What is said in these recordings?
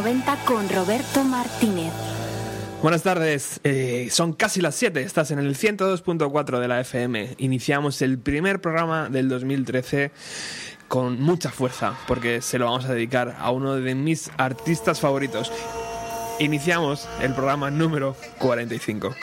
90 con Roberto Martínez. Buenas tardes, eh, son casi las 7, estás en el 102.4 de la FM. Iniciamos el primer programa del 2013 con mucha fuerza, porque se lo vamos a dedicar a uno de mis artistas favoritos. Iniciamos el programa número 45.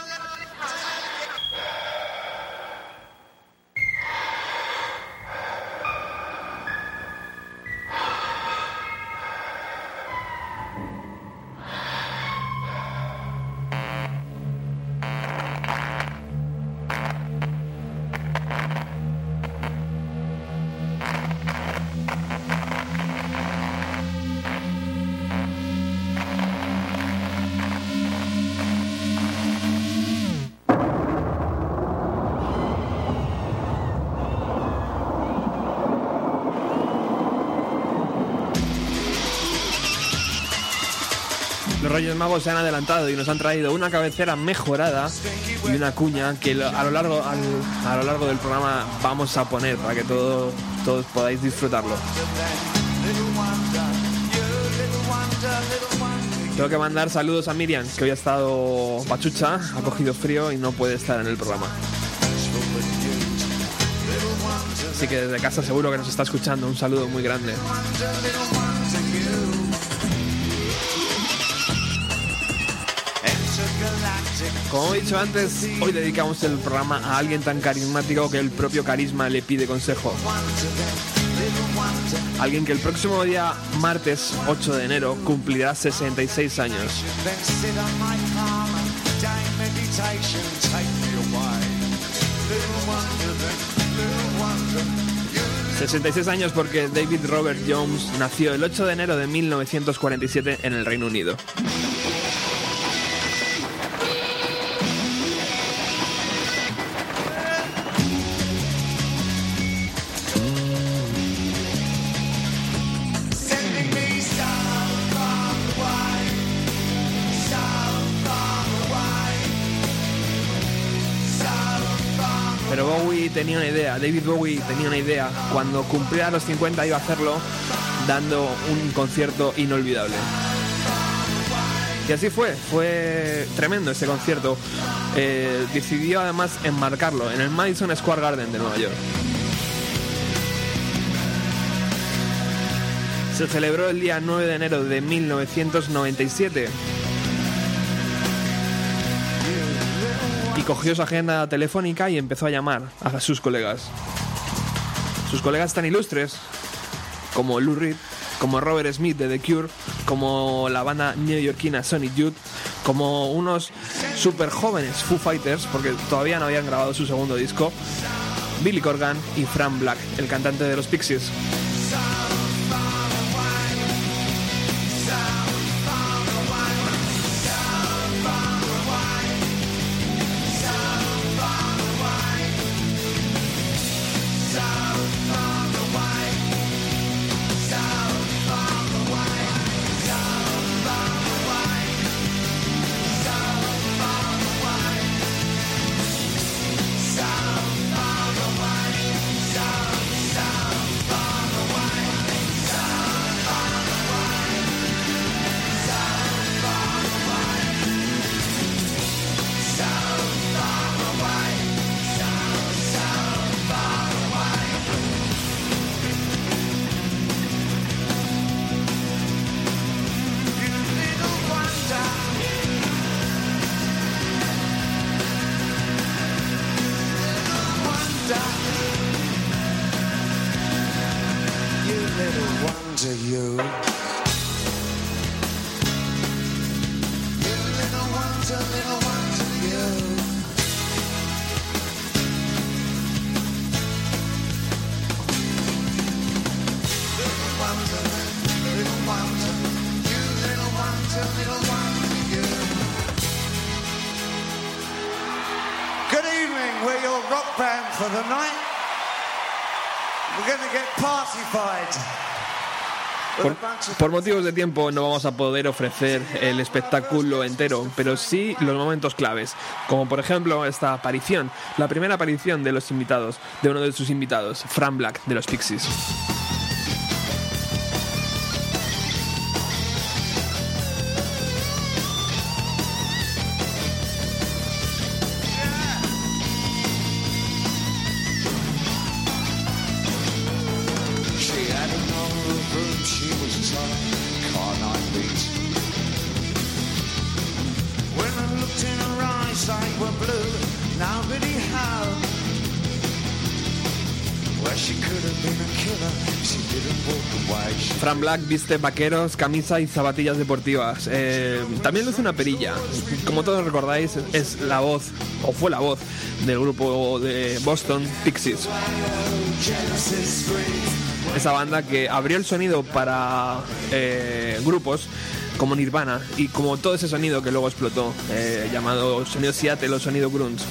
Reyes Magos se han adelantado y nos han traído una cabecera mejorada y una cuña que a lo largo, a lo largo del programa vamos a poner para que todo- todos podáis disfrutarlo. Tengo que mandar saludos a Miriam, que hoy ha estado pachucha, ha cogido frío y no puede estar en el programa. Así que desde casa seguro que nos está escuchando. Un saludo muy grande. Como he dicho antes, hoy dedicamos el programa a alguien tan carismático que el propio carisma le pide consejo. Alguien que el próximo día, martes 8 de enero, cumplirá 66 años. 66 años porque David Robert Jones nació el 8 de enero de 1947 en el Reino Unido. Tenía una idea, David Bowie tenía una idea. Cuando cumpliera los 50 iba a hacerlo dando un concierto inolvidable. Y así fue, fue tremendo ese concierto. Eh, decidió además enmarcarlo en el Madison Square Garden de Nueva York. Se celebró el día 9 de enero de 1997. Cogió su agenda telefónica y empezó a llamar a sus colegas. Sus colegas tan ilustres como Lou Reed, como Robert Smith de The Cure, como la banda neoyorquina Sonic Youth, como unos super jóvenes Foo Fighters, porque todavía no habían grabado su segundo disco, Billy Corgan y Frank Black, el cantante de los Pixies. Por, motivos de tiempo no vamos a poder ofrecer el espectáculo entero, pero sí los momentos claves, como por ejemplo esta aparición, la primera aparición de los invitados, de uno de sus invitados, Fran Black de los Pixies. Viste vaqueros, camisa y zapatillas deportivas. Eh, también luce una perilla. Como todos recordáis, es la voz, o fue la voz, del grupo de Boston Pixies. Esa banda que abrió el sonido para eh, grupos como Nirvana y como todo ese sonido que luego explotó, eh, llamado sonido Seattle o sonido grunge.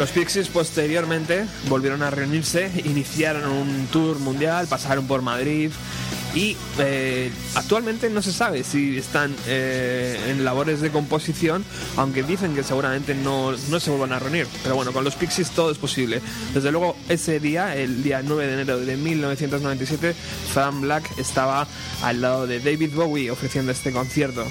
Los Pixies posteriormente volvieron a reunirse, iniciaron un tour mundial, pasaron por Madrid y eh, actualmente no se sabe si están eh, en labores de composición, aunque dicen que seguramente no, no se vuelvan a reunir. Pero bueno, con los Pixies todo es posible. Desde luego ese día, el día 9 de enero de 1997, Fran Black estaba al lado de David Bowie ofreciendo este concierto.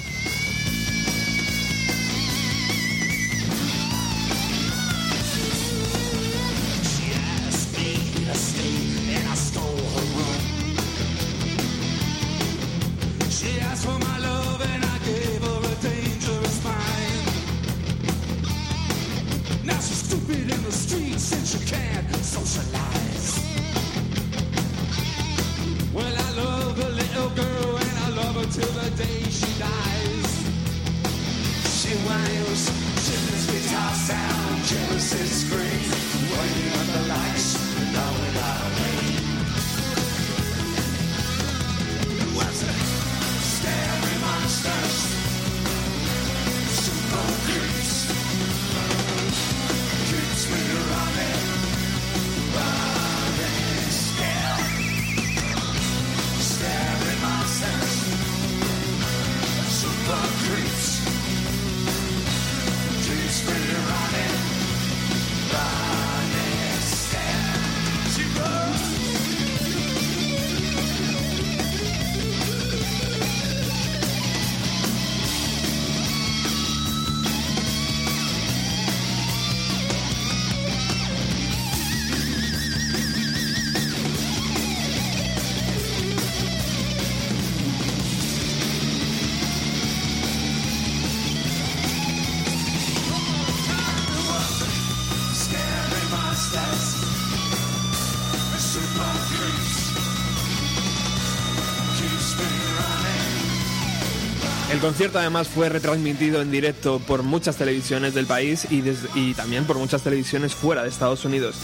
Concierto además fue retransmitido en directo por muchas televisiones del país y, también por muchas televisiones fuera de Estados Unidos.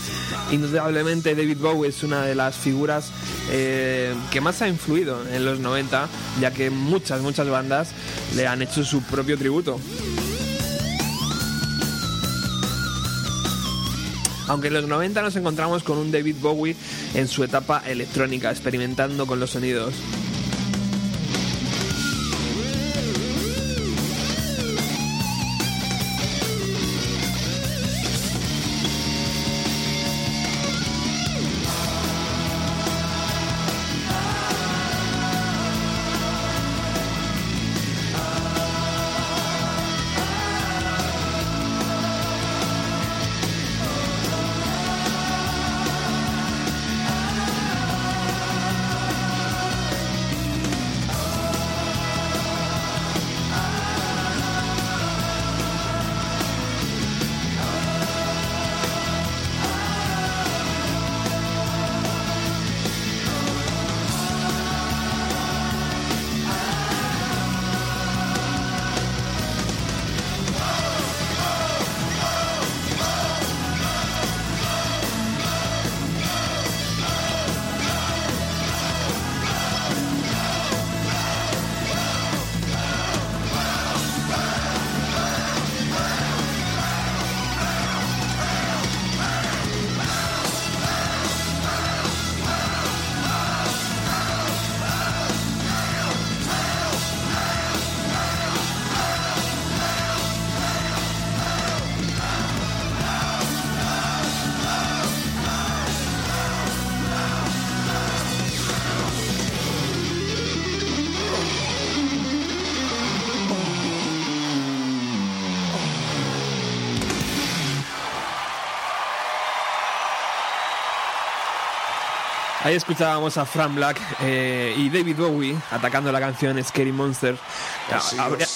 Indudablemente David Bowie es una de las figuras eh, que más ha influido en los 90, ya que muchas, muchas bandas le han hecho su propio tributo. Aunque en los 90 nos encontramos con un David Bowie en su etapa electrónica, experimentando con los sonidos. Ahí escuchábamos a Fran Black eh, y David Bowie atacando la canción Scary Monster.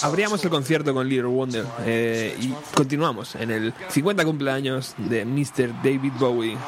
Abríamos el concierto con Little Wonder eh, y continuamos en el 50 cumpleaños de Mr. David Bowie.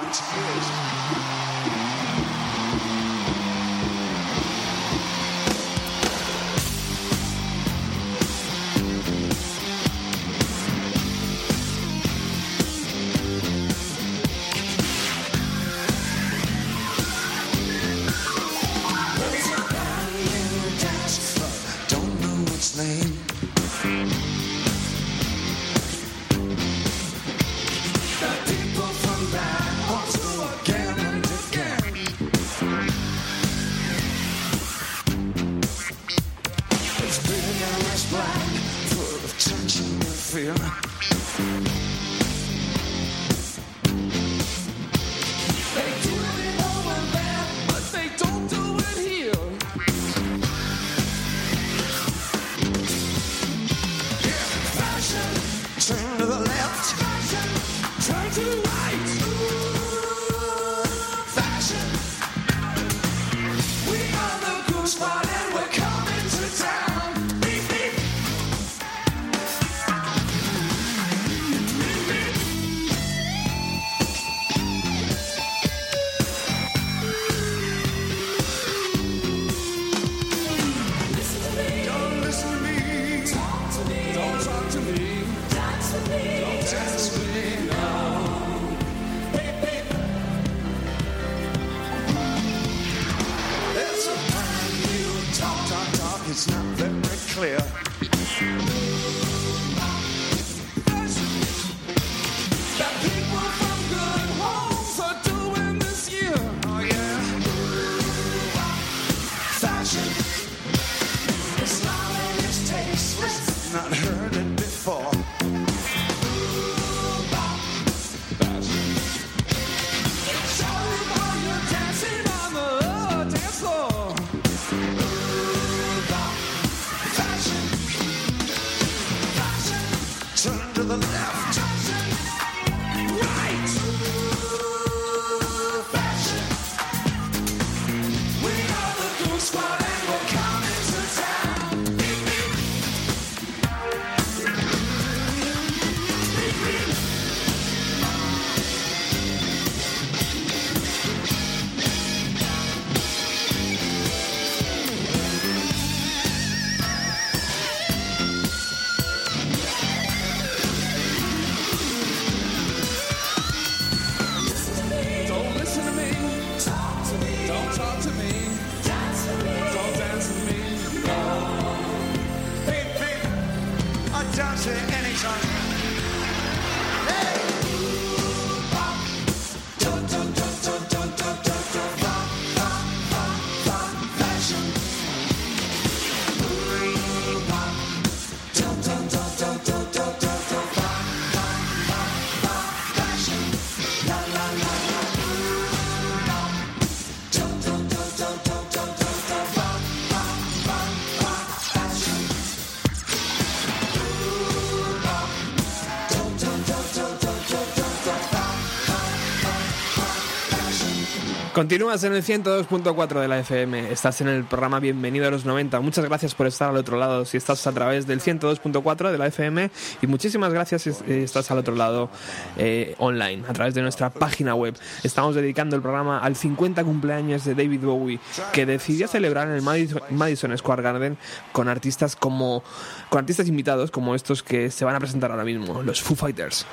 Continúas en el 102.4 de la FM. Estás en el programa Bienvenido a los 90. Muchas gracias por estar al otro lado. Si estás a través del 102.4 de la FM y muchísimas gracias si eh, estás al otro lado eh, online, a través de nuestra página web. Estamos dedicando el programa al 50 cumpleaños de David Bowie, que decidió celebrar en el Madison, Madison Square Garden con artistas como con artistas invitados como estos que se van a presentar ahora mismo, los Foo Fighters.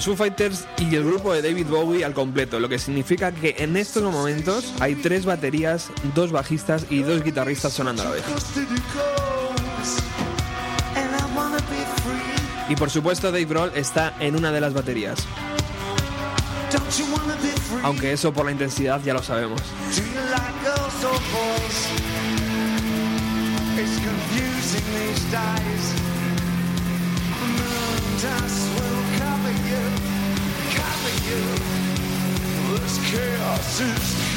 Los Foo Fighters y el grupo de David Bowie al completo, lo que significa que en estos momentos hay tres baterías, dos bajistas y dos guitarristas sonando a la vez. Y por supuesto Dave Grohl está en una de las baterías. Aunque eso por la intensidad ya lo sabemos. chaos is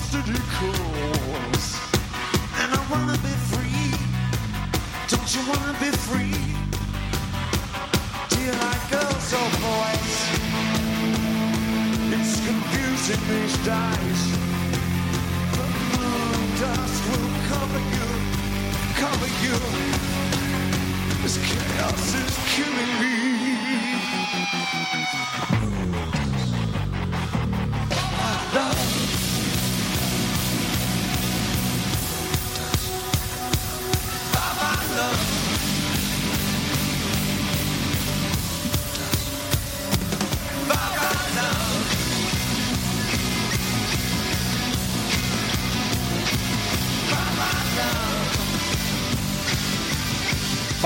city cool.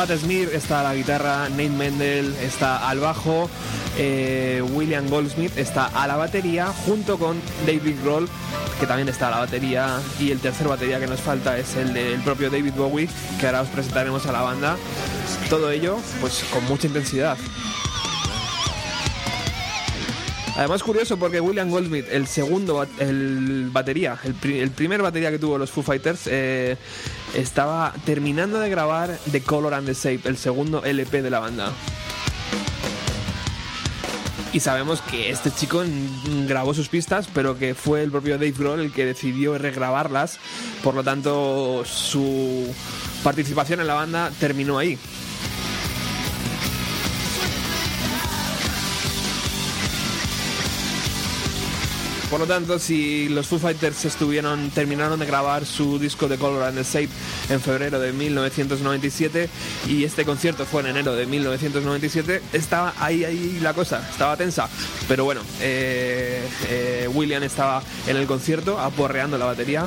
Pat Smear está a la guitarra, Nate Mendel está al bajo, eh, William Goldsmith está a la batería, junto con David Grohl, que también está a la batería, y el tercer batería que nos falta es el del propio David Bowie, que ahora os presentaremos a la banda. Todo ello, pues con mucha intensidad. Además curioso porque William Goldsmith, el segundo, el batería, el, primer batería que tuvo los Foo Fighters, eh, estaba terminando de grabar The Color and the Shape, el segundo LP de la banda. Y sabemos que este chico grabó sus pistas, pero que fue el propio Dave Grohl el que decidió regrabarlas. Por lo tanto, su participación en la banda terminó ahí. Por lo tanto, si los Foo Fighters estuvieron, terminaron de grabar su disco de Color and the Shape en febrero de 1997 y este concierto fue en enero de 1997, estaba ahí, ahí la cosa, estaba tensa. Pero bueno, eh, eh, William estaba en el concierto aporreando la batería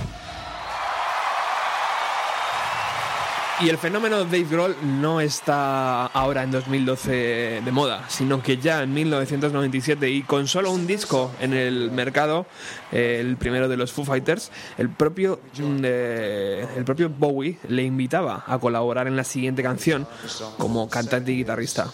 Y el fenómeno Dave Grohl no está ahora en 2012 de moda, sino que ya en 1997 y con solo un disco en el mercado, el primero de los Foo Fighters, el propio, eh, el propio Bowie le invitaba a colaborar en la siguiente canción como cantante y guitarrista.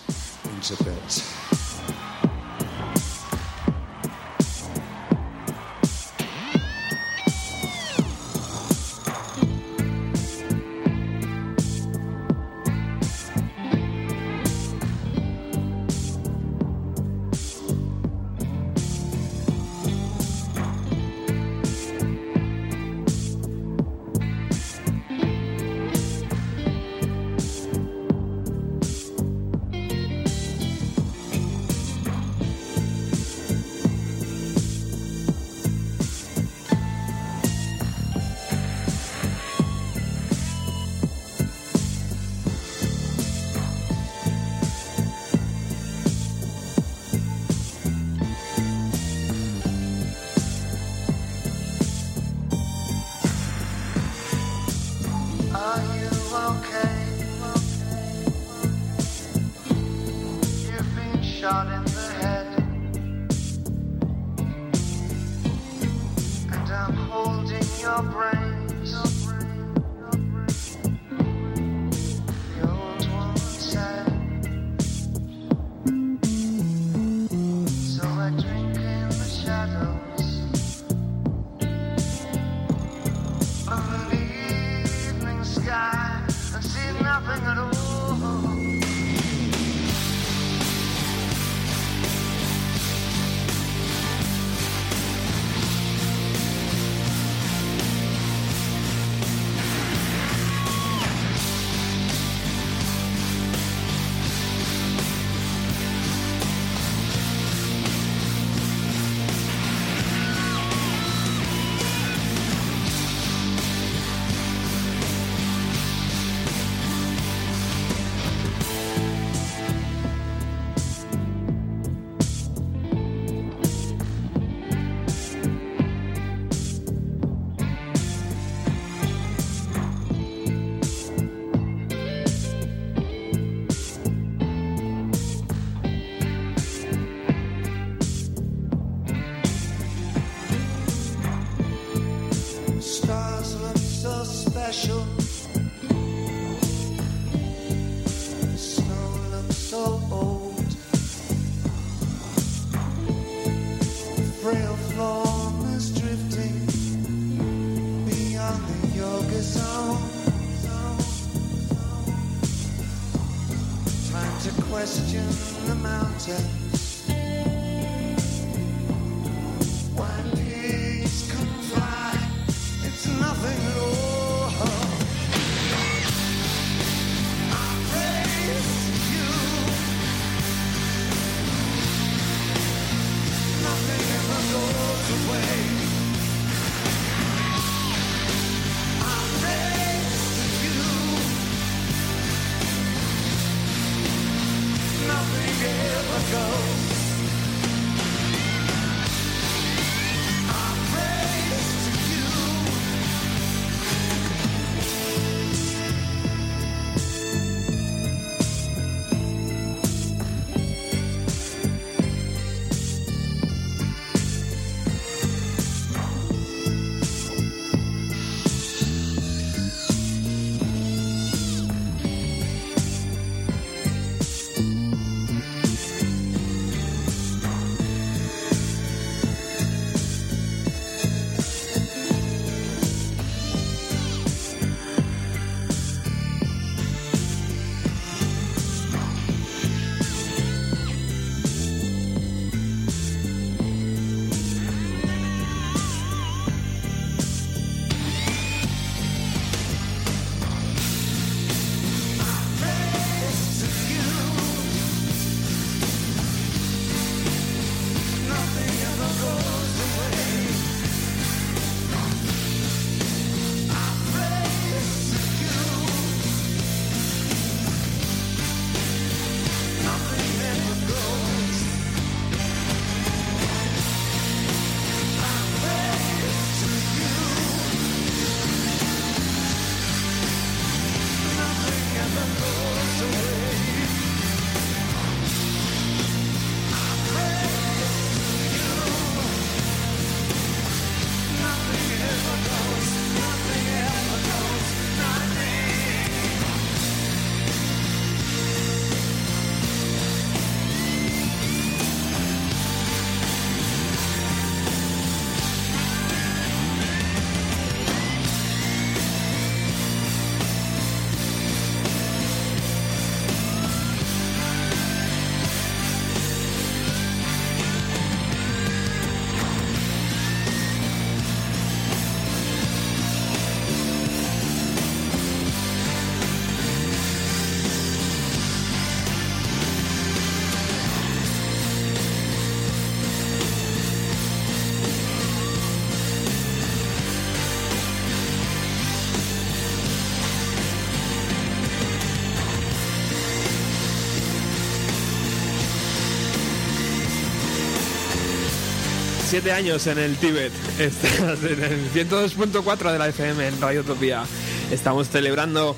17 años en el Tíbet. Estás en el 102.4 de la FM en Radio Utopía. Estamos celebrando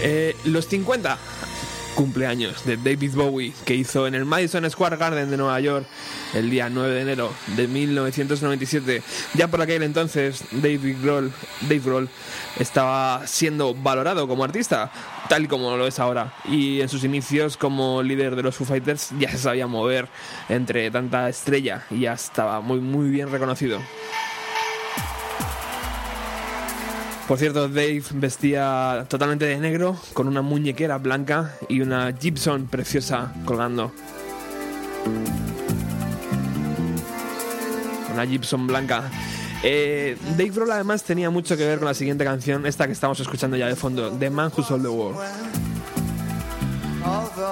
eh, los 50 cumpleaños de David Bowie que hizo en el Madison Square Garden de Nueva York el día 9 de enero de 1997. Ya por aquel entonces David Grohl, Dave Grohl estaba siendo valorado como artista, tal y como lo es ahora. Y en sus inicios como líder de los Foo Fighters ya se sabía mover entre tanta estrella y ya estaba muy muy bien reconocido. Por cierto, Dave vestía totalmente de negro, con una muñequera blanca y una Gibson preciosa colgando. Una Gibson blanca. Eh, Dave Grohl además tenía mucho que ver con la siguiente canción, esta que estamos escuchando ya de fondo, The Man Who Sold the World.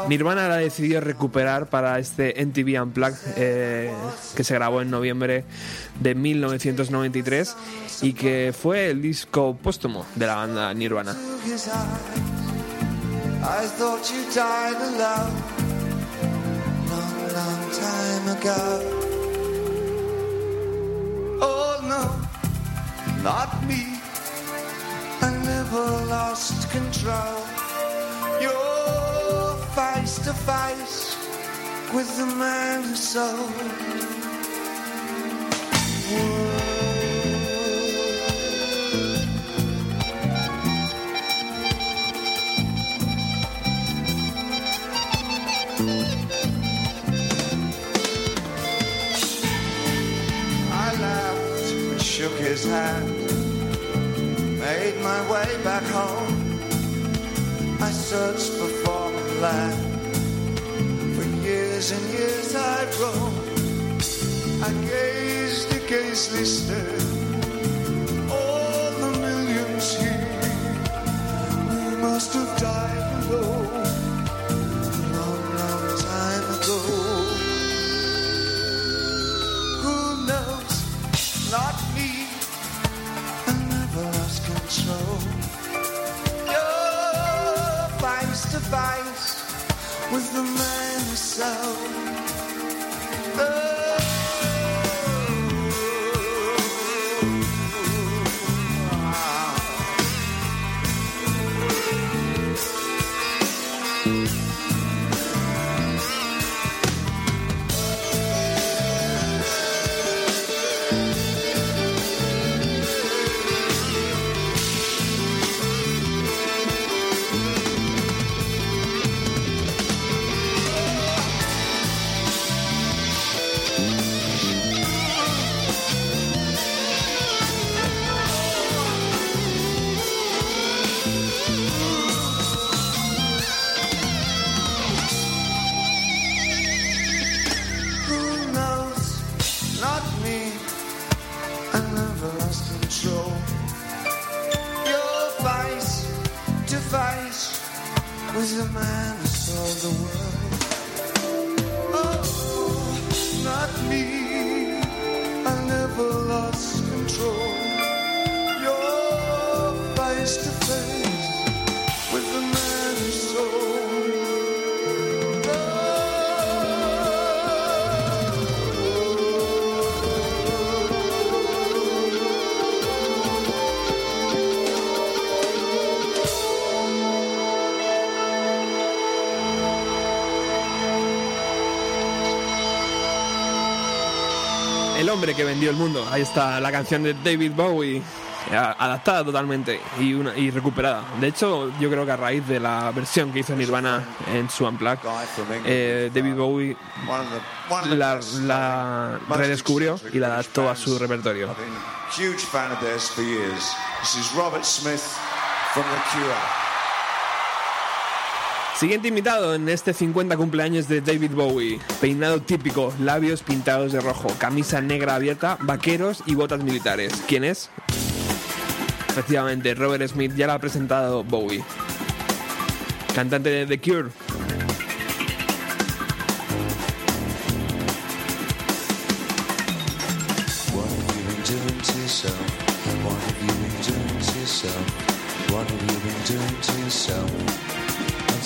Nirvana la decidió recuperar para este MTV Unplugged eh, que se grabó en noviembre de 1993 y que fue el disco póstumo de la banda Nirvana. Oh no, not me. I never lost control. You're face to face with the man who sold. I shook his hand, made my way back home. I searched for foreign land. For years and years I roamed. I gazed a ghastly stare. All the millions here, we must have died hombre que vendió el mundo. Ahí está la canción de David Bowie. eh, Adaptada totalmente y, una, y recuperada. De hecho, yo creo que a raíz de la versión que hizo Nirvana en su Unplugged, eh, David Bowie la, la redescubrió y la adaptó a su repertorio. Robert Smith from The Cure. Siguiente invitado en este 50 cumpleaños de David Bowie. Peinado típico, labios pintados de rojo, camisa negra abierta, vaqueros y botas militares. ¿Quién es? Efectivamente, Robert Smith ya lo ha presentado Bowie. Cantante de The Cure.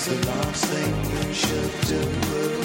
What have you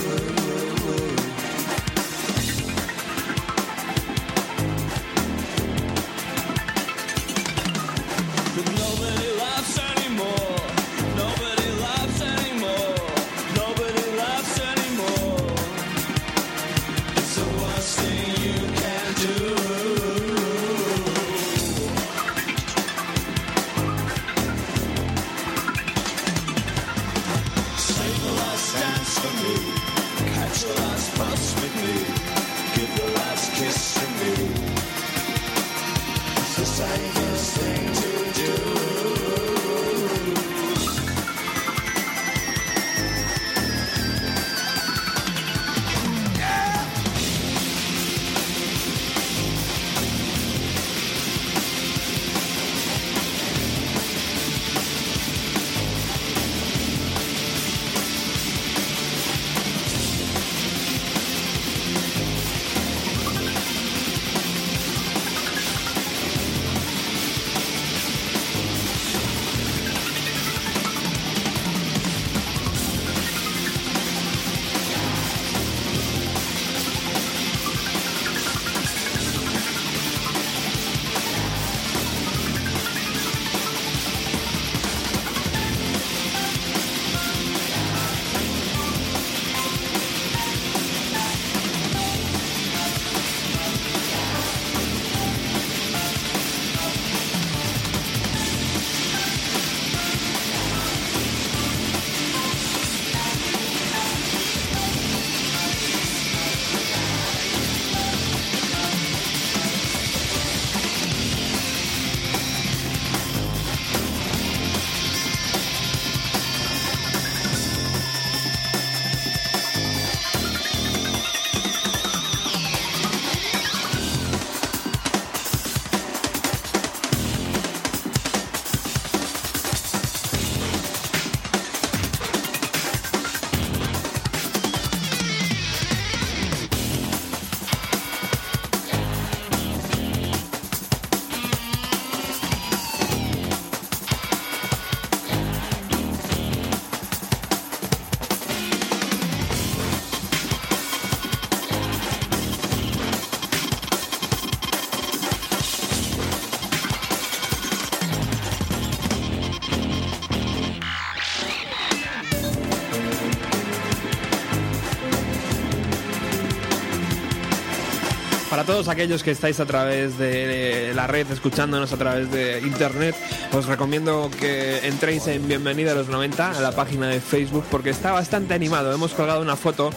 todos aquellos que estáis a través de la red, escuchándonos a través de internet, os recomiendo que entréis en Bienvenida a los 90 a la página de Facebook porque está bastante animado. Hemos colgado una foto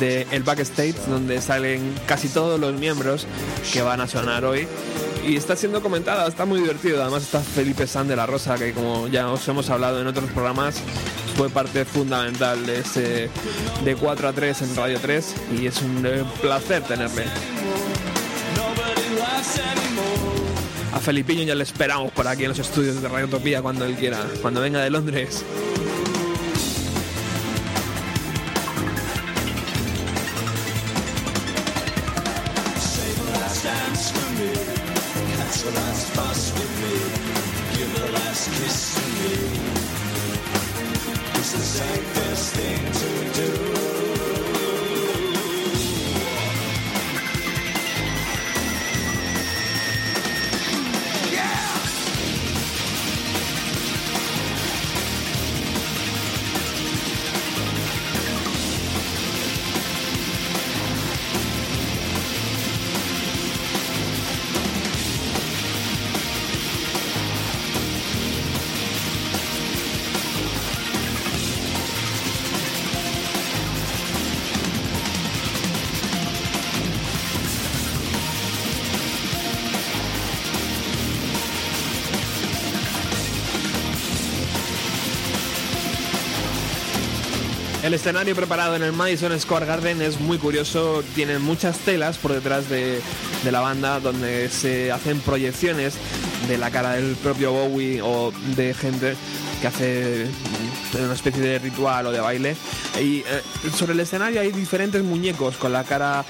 del el backstage donde salen casi todos los miembros que van a sonar hoy y está siendo comentada, está muy divertido. Además está Felipe San de la Rosa, que como ya os hemos hablado en otros programas, fue parte fundamental de ese de 4 a 3 en Radio 3 y es un eh, placer tenerle. A Felipiño ya le esperamos por aquí en los estudios de Radio Utopía cuando él quiera, cuando venga de Londres. Escenario preparado en el Madison Square Garden es muy curioso, tiene muchas telas por detrás de, la banda donde se hacen proyecciones de la cara del propio Bowie o de gente que hace una especie de ritual o de baile. Y eh, sobre el escenario hay diferentes muñecos con la cara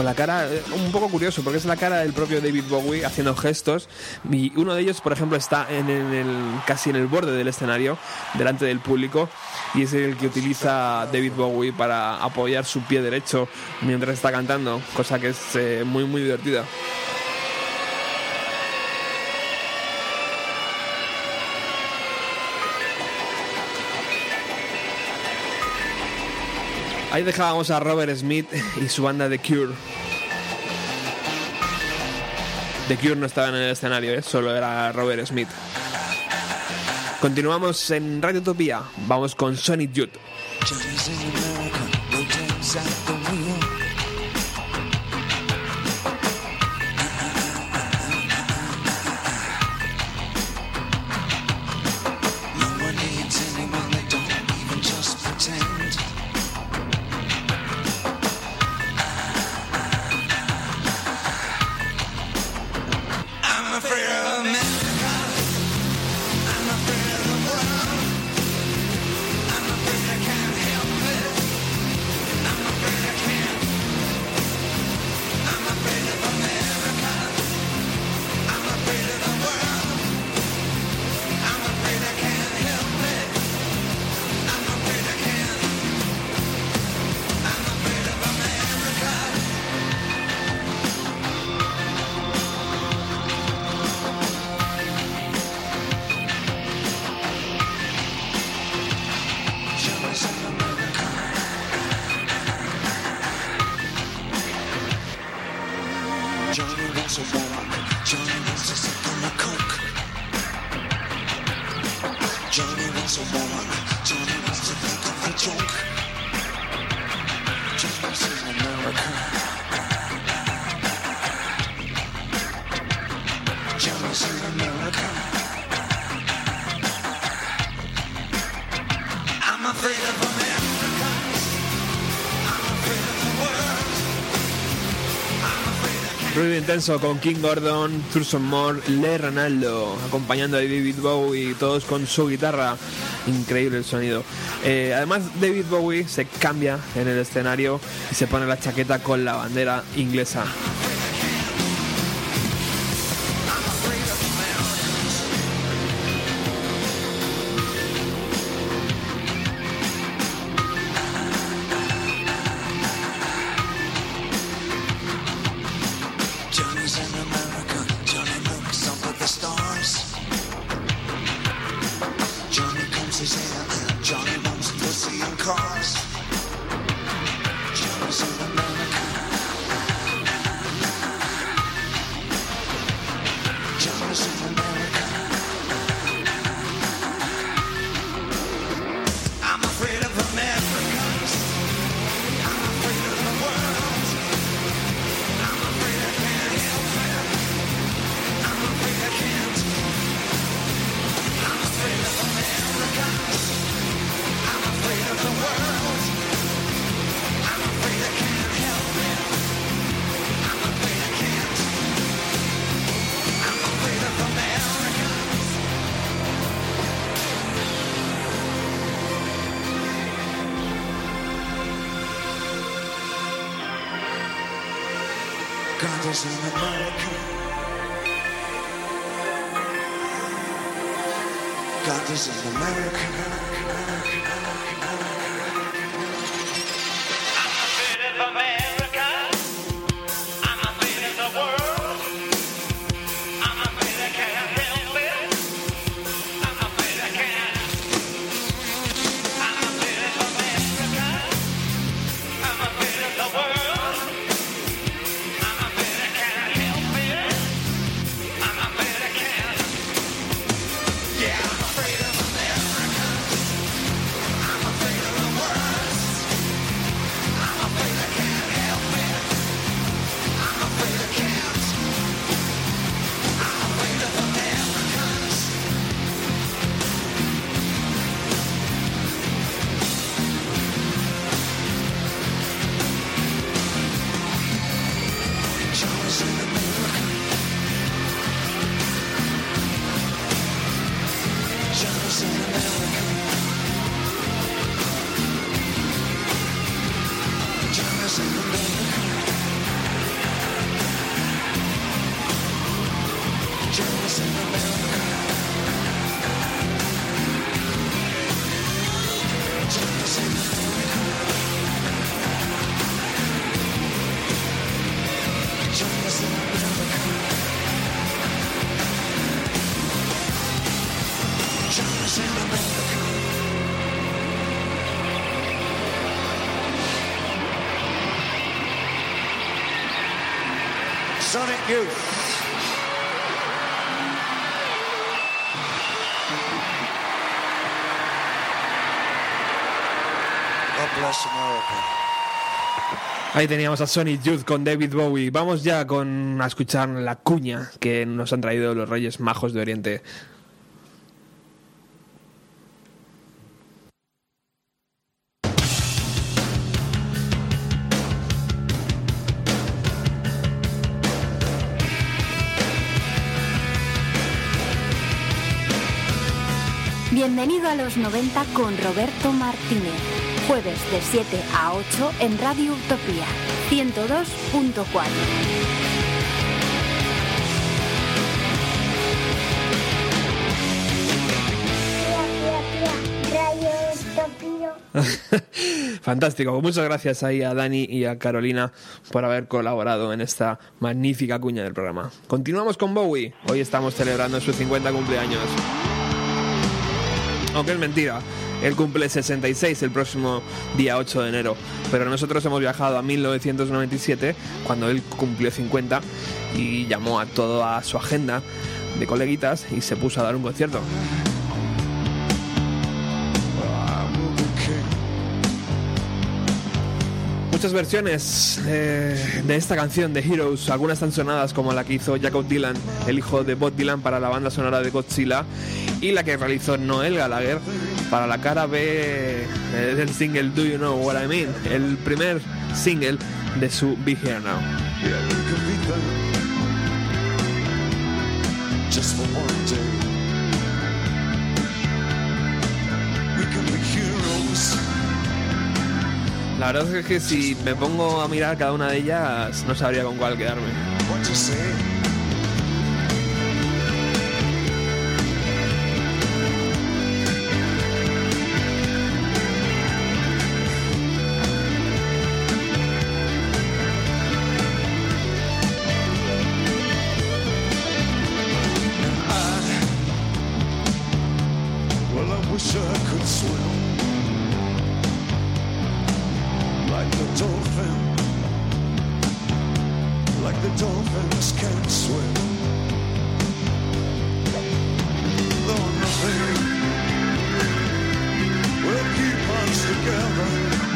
con la cara eh, un poco curioso porque es la cara del propio David Bowie haciendo gestos. Y uno de ellos por ejemplo está en, el casi en el borde del escenario delante del público y es el que utiliza David Bowie para apoyar su pie derecho mientras está cantando cosa que es eh, muy muy divertida Ahí dejábamos a Robert Smith y su banda The Cure. The Cure no estaba en el escenario, ¿eh? solo era Robert Smith. Continuamos en Radio Utopía. Vamos con Sonic Youth. Ruido intenso con King Gordon, Thurston Moore, Le Ronaldo, acompañando a David Bowie, todos con su guitarra. Increíble el sonido. Eh, además, David Bowie se cambia en el escenario y se pone la chaqueta con la bandera inglesa. Ahí teníamos a Sonic Youth con David Bowie. Vamos ya con a escuchar la cuña que nos han traído los Reyes Majos de Oriente. Bienvenido a los 90 con Roberto Martínez. Jueves de 7 a 8 en Radio Utopía 102.4. Fantástico. Muchas gracias ahí a Dani y a Carolina por haber colaborado en esta magnífica cuña del programa. Continuamos con Bowie. Hoy estamos celebrando su 50 cumpleaños. Aunque es mentira. Él cumple 66 el próximo día 8 de enero. Pero nosotros hemos viajado a 1997, cuando él cumplió 50, y llamó a toda su agenda de coleguitas y se puso a dar un concierto. Muchas versiones eh, de esta canción de Heroes, algunas tan sonadas como la que hizo Jacob Dylan, el hijo de Bob Dylan, para la banda sonora de Godzilla, y la que realizó Noel Gallagher para la cara B eh, del single Do You Know What I Mean, el primer single de su Be Here Now. La verdad es que si me pongo a mirar cada una de ellas, no sabría con cuál quedarme. Dolphin, like the dolphins can't swim. Though nothing will keep us together,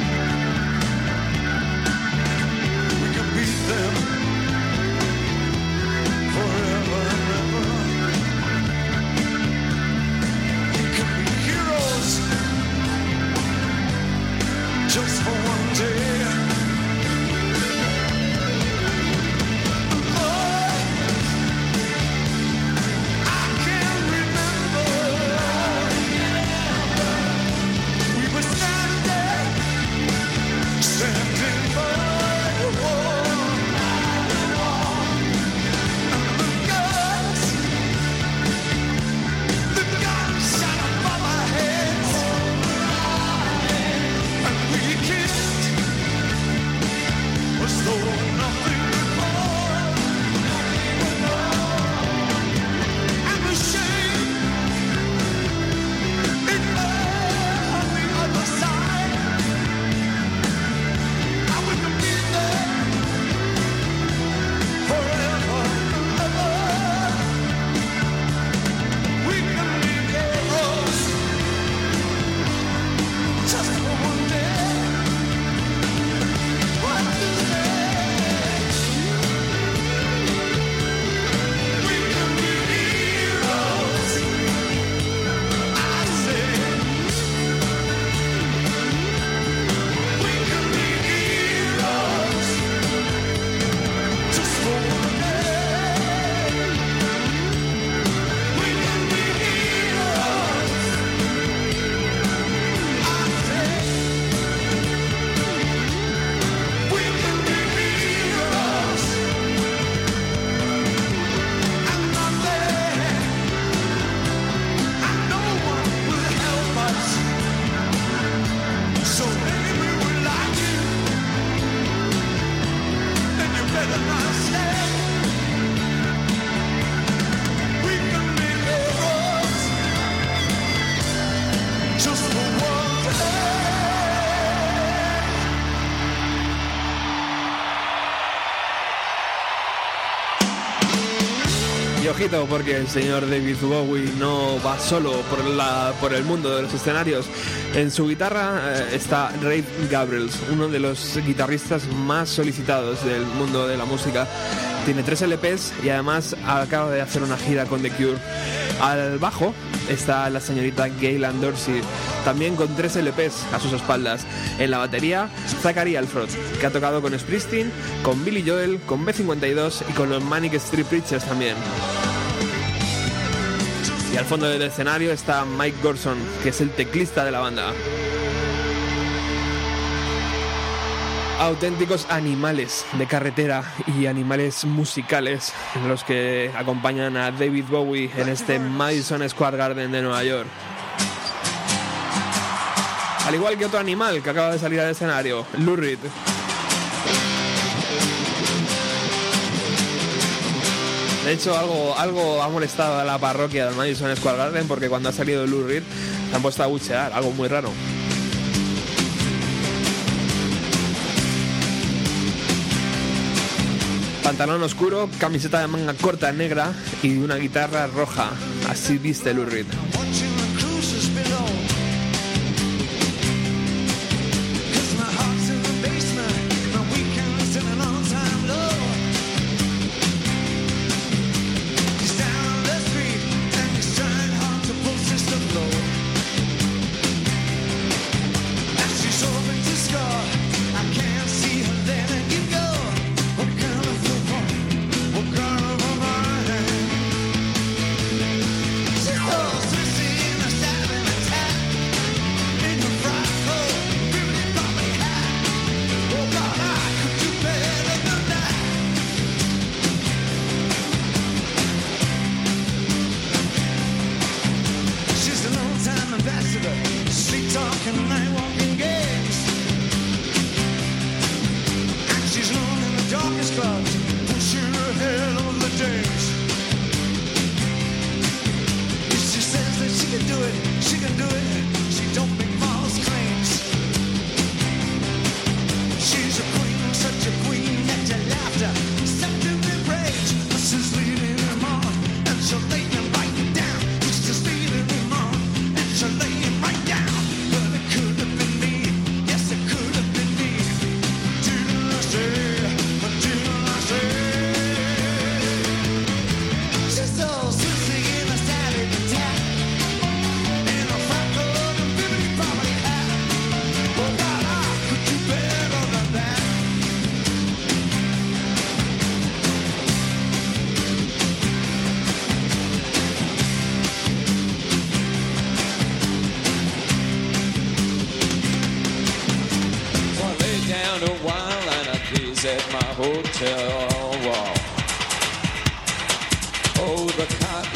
Porque el señor David Bowie no va solo por, la, por el mundo de los escenarios. En su guitarra eh, está Ray Gabriels, uno de los guitarristas más solicitados del mundo de la música. Tiene tres LPs y además acaba de hacer una gira con The Cure. Al bajo está la señorita Gaylan Dorsey, también con tres LPs a sus espaldas. En la batería, Zachary Alfred, que ha tocado con Springsteen, con Billy Joel, con B52 y con los Manic Street Preachers también. Y al fondo del escenario está Mike Gorson, que es el teclista de la banda. Auténticos animales de carretera y animales musicales los que acompañan a David Bowie en este Madison Square Garden de Nueva York. Al igual que otro animal que acaba de salir al escenario, Lou De hecho, algo, algo ha molestado a la parroquia del Madison Square Garden porque cuando ha salido Lou Reed han puesto a buchear, algo muy raro. Pantalón oscuro, camiseta de manga corta negra y una guitarra roja. Así viste Lou Reed.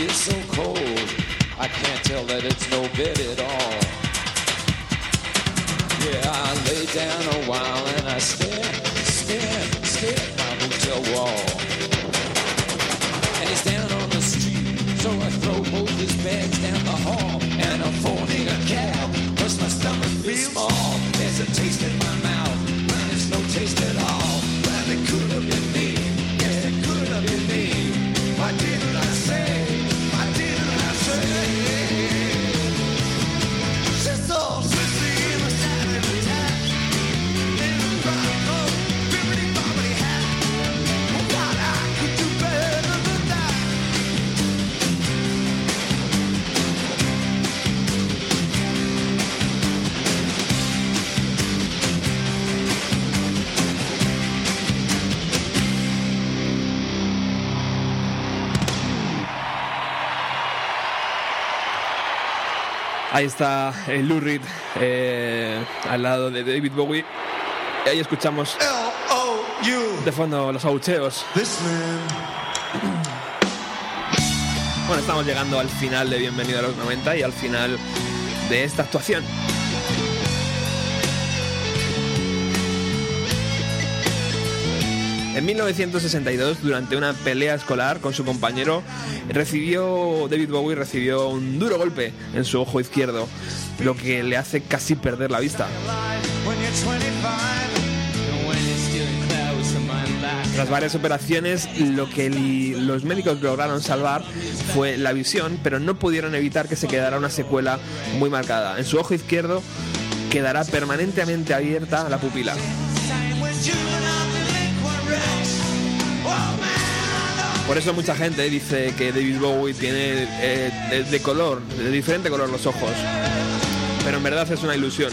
Is so cold, I can't tell that it's no bed at all. Yeah, I lay down a while and I stare, stare, stare at my hotel wall. And he's down on the street, so I throw both his bags down the hall. And I'm phoning Ahí está el Lou Reed eh, al lado de David Bowie. Y ahí escuchamos de fondo los abucheos. Bueno, estamos llegando al final de Bienvenido a los 90 y al final de esta actuación. En 1962, durante una pelea escolar con su compañero, recibió David Bowie recibió un duro golpe en su ojo izquierdo, lo que le hace casi perder la vista. When you're 25. When you're stealing clothes from my back Tras varias operaciones, lo que los médicos lograron salvar fue la visión, pero no pudieron evitar que se quedara una secuela muy marcada. En su ojo izquierdo quedará permanentemente abierta la pupila. Por eso mucha gente dice que David Bowie tiene eh, de, de color, de diferente color los ojos. Pero en verdad es una ilusión.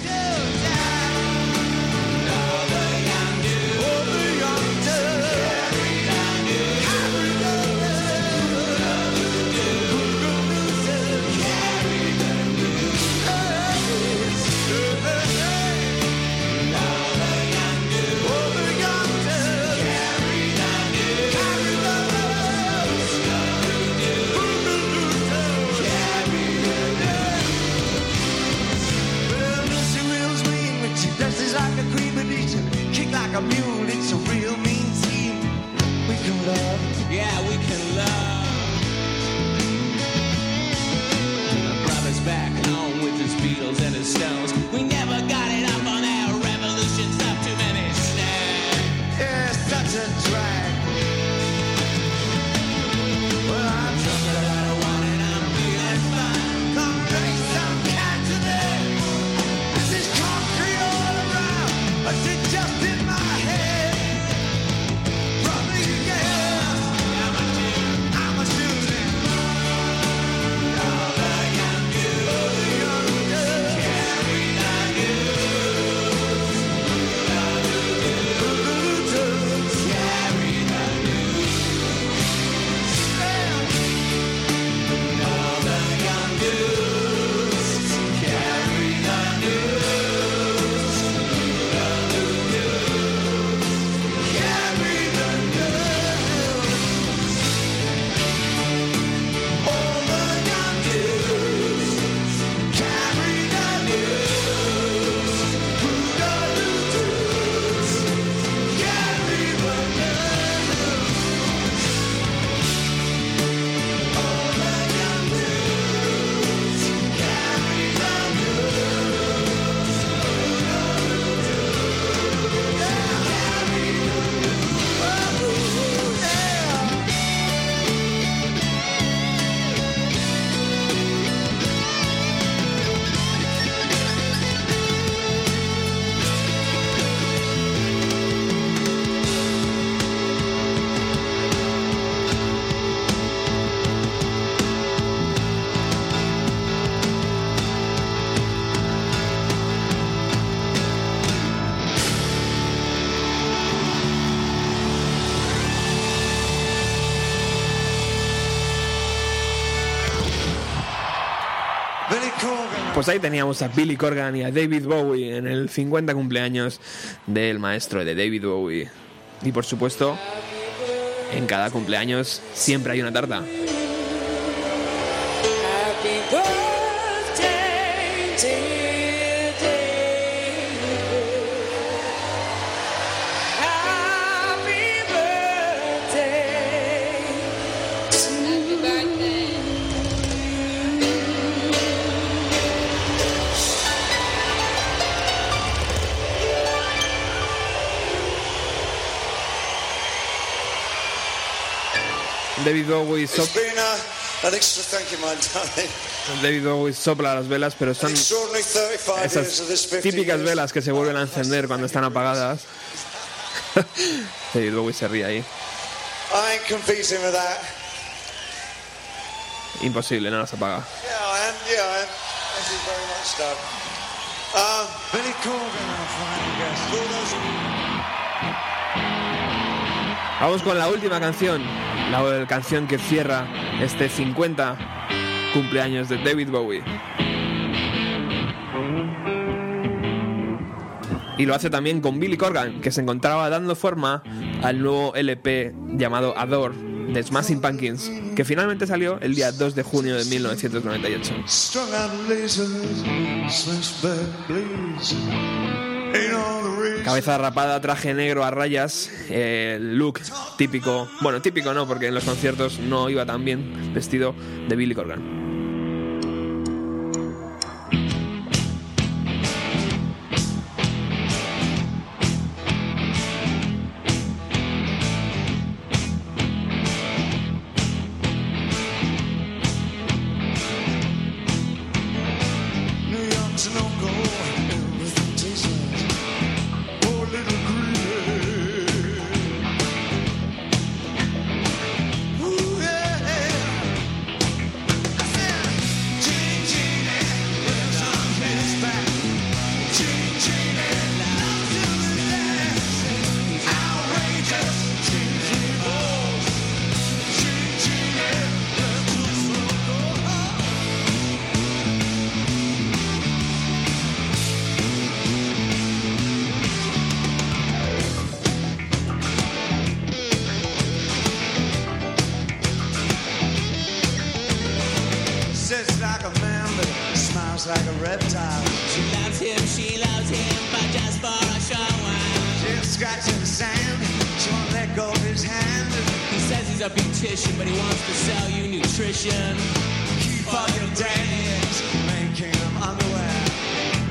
Corgan. Pues ahí teníamos a Billy Corgan y a David Bowie en el 50 cumpleaños del maestro de David Bowie. Y por supuesto, en cada cumpleaños siempre hay una tarta. You, my darling. David Bowie sopla las velas, pero son Extraordinary 35 years of esas this 50 típicas velas que se vuelven a encender cuando están apagadas. David Bowie se ríe ahí. Imposible, no las apaga. Vamos con la última canción, la canción que cierra este 50 cumpleaños de David Bowie. Y lo hace también con Billy Corgan, que se encontraba dando forma al nuevo LP llamado Adore de Smashing Pumpkins, que finalmente salió el día 2 de junio de 1998. Cabeza rapada, traje negro a rayas, eh, look típico, bueno, típico no, porque en los conciertos no iba tan bien vestido de Billy Corgan. His hand. He says he's a beautician, but he wants to sell you nutrition. Keep all your days. Making them underwear.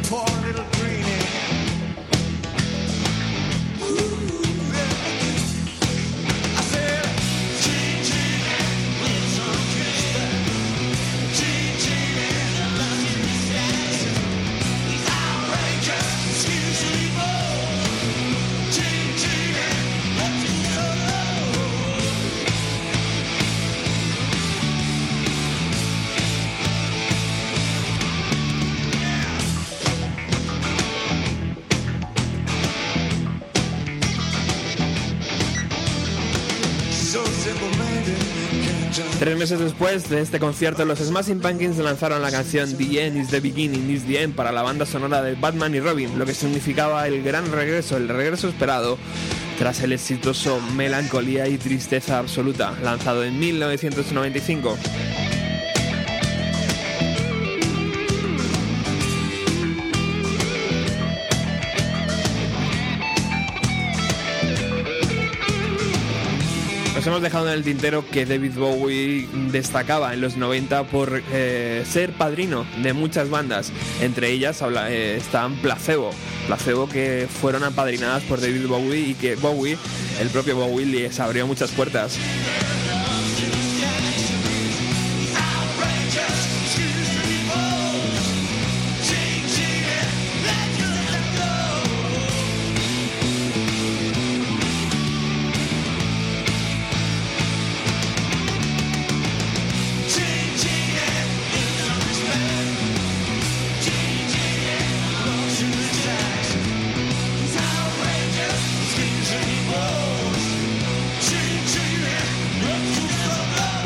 Poor little greenie. Tres meses después de este concierto, los Smashing Pumpkins lanzaron la canción The End is the Beginning is the End para la banda sonora de Batman y Robin, lo que significaba el gran regreso, el regreso esperado tras el exitoso Melancolía y Tristeza Absoluta, lanzado en 1995. Nos hemos dejado en el tintero que David Bowie destacaba en los 90 por eh, ser padrino de muchas bandas. Entre ellas habla, eh, están Placebo. Placebo que fueron apadrinadas por David Bowie y que Bowie, el propio Bowie, les abrió muchas puertas.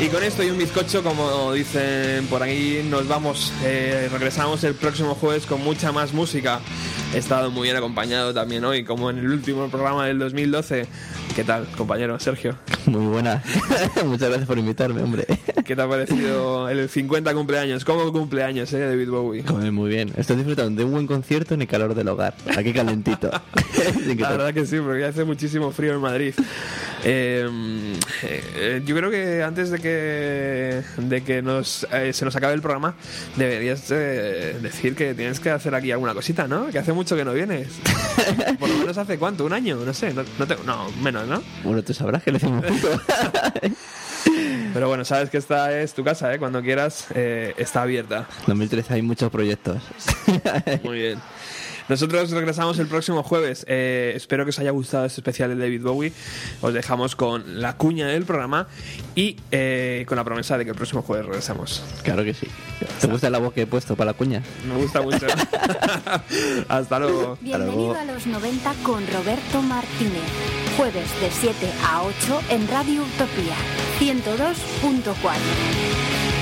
Y con esto y un bizcocho, como dicen por ahí, nos vamos. Eh, regresamos el próximo jueves con mucha más música. He estado muy bien acompañado también hoy, como en el último programa del 2012. ¿Qué tal, compañero Sergio? Muy buena. Muchas gracias por invitarme, hombre. ¿Qué te ha parecido el 50 cumpleaños? ¿Cómo cumpleaños, eh, David Bowie? Muy bien. Estoy disfrutando de un buen concierto en el calor del hogar. Aquí calentito. La verdad que sí, porque hace muchísimo frío en Madrid. Eh, eh, yo creo que antes de que, de que nos, eh, se nos acabe el programa, deberías eh, decir que tienes que hacer aquí alguna cosita, ¿no? Que hace mucho que no vienes. Por lo menos hace cuánto, un año, no sé, no, no, te- no, menos, ¿no? Bueno, tú sabrás que le decimos Pero bueno, sabes que esta es tu casa, ¿eh? Cuando quieras, eh, está abierta. 2013 hay muchos proyectos. Muy bien. Nosotros regresamos el próximo jueves. Eh, espero que os haya gustado este especial de David Bowie. Os dejamos con la cuña del programa y eh, con la promesa de que el próximo jueves regresamos. Claro que sí. ¿Te gusta la voz que he puesto para la cuña? Me gusta mucho. Hasta luego. Bienvenido a los 90 con Roberto Martínez. Jueves de 7 a 8 en Radio Utopía 102.4.